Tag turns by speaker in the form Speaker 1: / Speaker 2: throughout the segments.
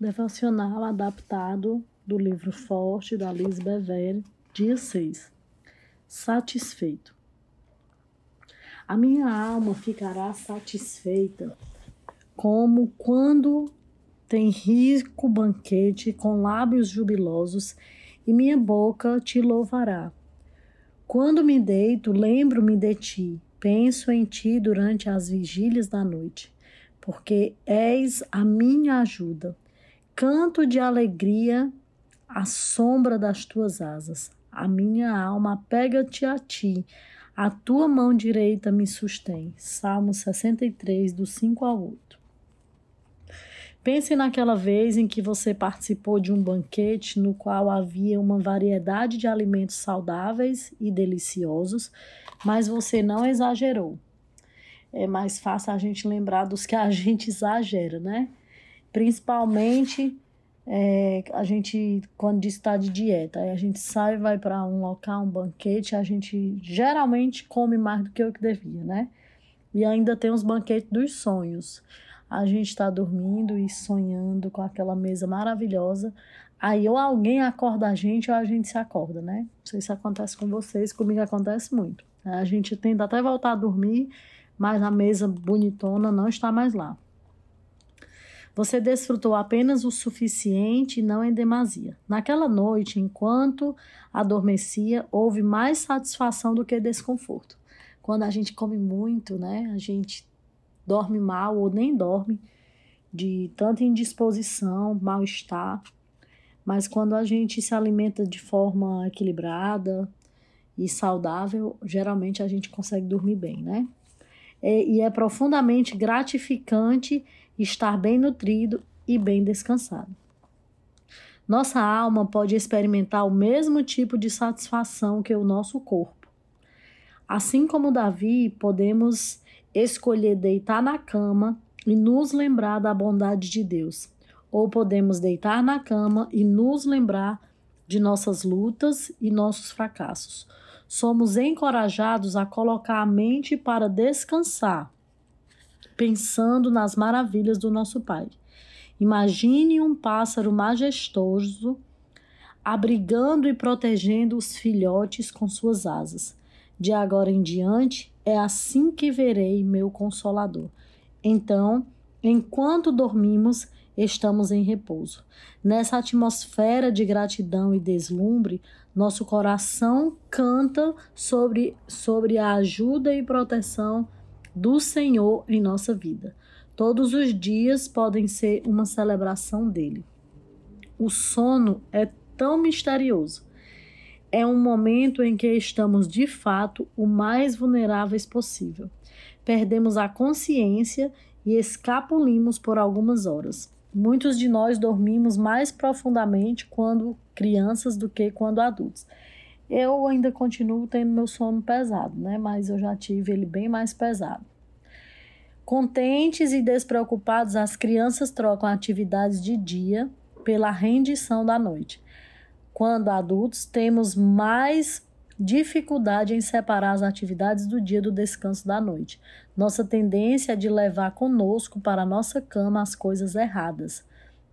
Speaker 1: Devocional adaptado do livro Forte da Liz Bever, dia 6. Satisfeito. A minha alma ficará satisfeita, como quando tem rico banquete com lábios jubilosos, e minha boca te louvará. Quando me deito, lembro-me de ti, penso em ti durante as vigílias da noite, porque és a minha ajuda canto de alegria à sombra das tuas asas. A minha alma pega-te a ti, a tua mão direita me sustém. Salmo 63, do 5 ao 8. Pense naquela vez em que você participou de um banquete no qual havia uma variedade de alimentos saudáveis e deliciosos, mas você não exagerou. É mais fácil a gente lembrar dos que a gente exagera, né? Principalmente é, a gente, quando está de dieta, a gente sai, vai para um local, um banquete, a gente geralmente come mais do que o que devia, né? E ainda tem os banquetes dos sonhos. A gente está dormindo e sonhando com aquela mesa maravilhosa. Aí ou alguém acorda a gente ou a gente se acorda, né? Não sei se acontece com vocês, comigo acontece muito. A gente tenta até voltar a dormir, mas a mesa bonitona não está mais lá. Você desfrutou apenas o suficiente e não em demasia. Naquela noite, enquanto adormecia, houve mais satisfação do que desconforto. Quando a gente come muito, né, a gente dorme mal ou nem dorme, de tanta indisposição, mal-estar. Mas quando a gente se alimenta de forma equilibrada e saudável, geralmente a gente consegue dormir bem, né? É, e é profundamente gratificante estar bem nutrido e bem descansado. Nossa alma pode experimentar o mesmo tipo de satisfação que o nosso corpo. Assim como Davi, podemos escolher deitar na cama e nos lembrar da bondade de Deus, ou podemos deitar na cama e nos lembrar de nossas lutas e nossos fracassos. Somos encorajados a colocar a mente para descansar pensando nas maravilhas do nosso Pai. Imagine um pássaro majestoso abrigando e protegendo os filhotes com suas asas. De agora em diante, é assim que verei meu consolador. Então, enquanto dormimos, estamos em repouso. Nessa atmosfera de gratidão e deslumbre, nosso coração canta sobre, sobre a ajuda e proteção do Senhor em nossa vida. Todos os dias podem ser uma celebração dele. O sono é tão misterioso. É um momento em que estamos de fato o mais vulneráveis possível. Perdemos a consciência e escapulimos por algumas horas. Muitos de nós dormimos mais profundamente quando crianças do que quando adultos. Eu ainda continuo tendo meu sono pesado, né? Mas eu já tive ele bem mais pesado. Contentes e despreocupados, as crianças trocam atividades de dia pela rendição da noite. Quando adultos, temos mais dificuldade em separar as atividades do dia do descanso da noite. Nossa tendência é de levar conosco para a nossa cama as coisas erradas.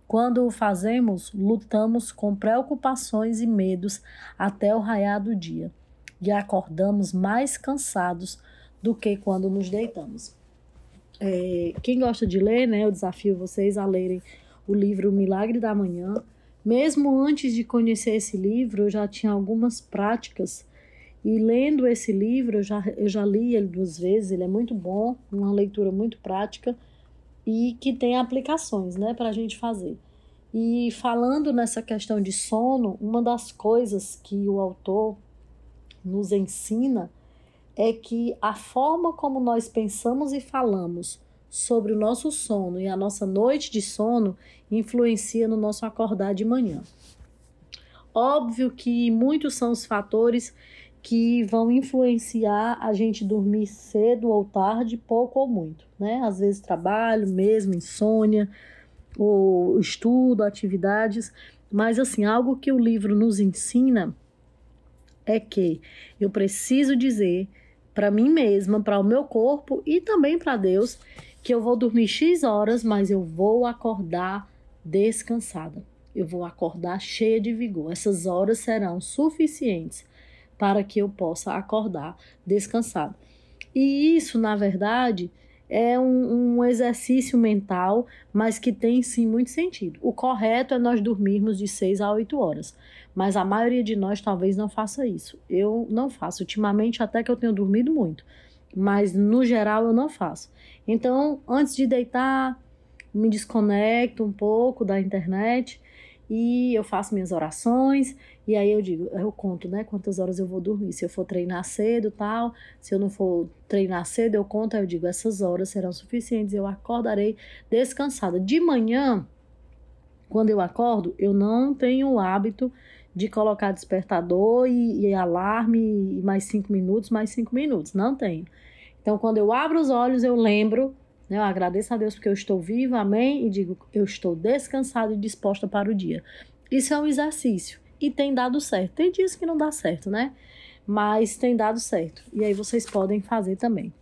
Speaker 1: Quando o fazemos, lutamos com preocupações e medos até o raiar do dia e acordamos mais cansados do que quando nos deitamos. É, quem gosta de ler, né, eu desafio vocês a lerem o livro Milagre da Manhã. Mesmo antes de conhecer esse livro, eu já tinha algumas práticas e lendo esse livro, eu já, eu já li ele duas vezes, ele é muito bom, uma leitura muito prática e que tem aplicações né, para a gente fazer. E falando nessa questão de sono, uma das coisas que o autor nos ensina é que a forma como nós pensamos e falamos sobre o nosso sono e a nossa noite de sono influencia no nosso acordar de manhã. Óbvio que muitos são os fatores que vão influenciar a gente dormir cedo ou tarde, pouco ou muito, né? Às vezes trabalho mesmo, insônia, ou estudo, atividades, mas assim, algo que o livro nos ensina é que eu preciso dizer para mim mesma, para o meu corpo e também para Deus que eu vou dormir X horas, mas eu vou acordar descansada. Eu vou acordar cheia de vigor. Essas horas serão suficientes para que eu possa acordar descansada. E isso, na verdade, é um, um, exercício mental, mas que tem sim muito sentido. O correto é nós dormirmos de 6 a 8 horas, mas a maioria de nós talvez não faça isso. Eu não faço, ultimamente até que eu tenho dormido muito, mas no geral eu não faço. Então, antes de deitar, me desconecto um pouco da internet e eu faço minhas orações e aí eu digo, eu conto, né, quantas horas eu vou dormir. Se eu for treinar cedo, tal, se eu não for treinar cedo, eu conto, aí eu digo, essas horas serão suficientes, eu acordarei descansada. De manhã, quando eu acordo, eu não tenho o hábito de colocar despertador e, e alarme e mais cinco minutos, mais cinco minutos. Não tenho. Então, quando eu abro os olhos, eu lembro? Eu agradeço a Deus porque eu estou viva, amém? E digo, eu estou descansada e disposta para o dia. Isso é um exercício e tem dado certo. Tem dias que não dá certo, né? Mas tem dado certo. E aí vocês podem fazer também.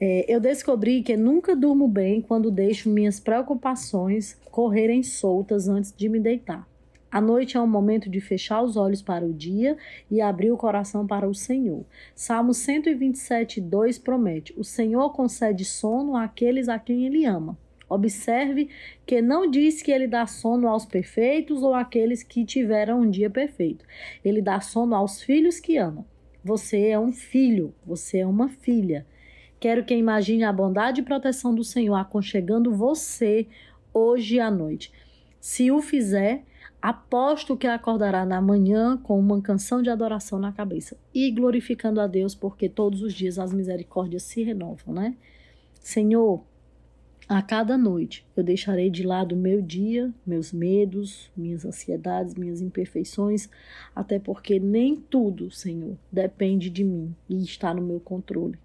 Speaker 1: É, eu descobri que nunca durmo bem quando deixo minhas preocupações correrem soltas antes de me deitar. A noite é um momento de fechar os olhos para o dia e abrir o coração para o Senhor. Salmo 127, 2 promete: O Senhor concede sono àqueles a quem Ele ama. Observe que não diz que ele dá sono aos perfeitos ou àqueles que tiveram um dia perfeito. Ele dá sono aos filhos que ama. Você é um filho, você é uma filha. Quero que imagine a bondade e proteção do Senhor aconchegando você hoje à noite. Se o fizer, Aposto que acordará na manhã com uma canção de adoração na cabeça e glorificando a Deus, porque todos os dias as misericórdias se renovam, né? Senhor, a cada noite eu deixarei de lado meu dia, meus medos, minhas ansiedades, minhas imperfeições, até porque nem tudo, Senhor, depende de mim e está no meu controle.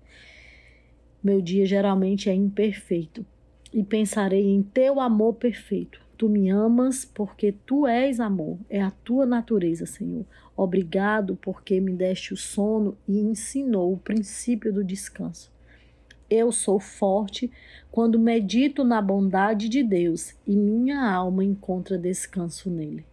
Speaker 1: Meu dia geralmente é imperfeito e pensarei em teu amor perfeito Tu me amas porque tu és amor, é a tua natureza, Senhor. Obrigado porque me deste o sono e ensinou o princípio do descanso. Eu sou forte quando medito na bondade de Deus e minha alma encontra descanso nele.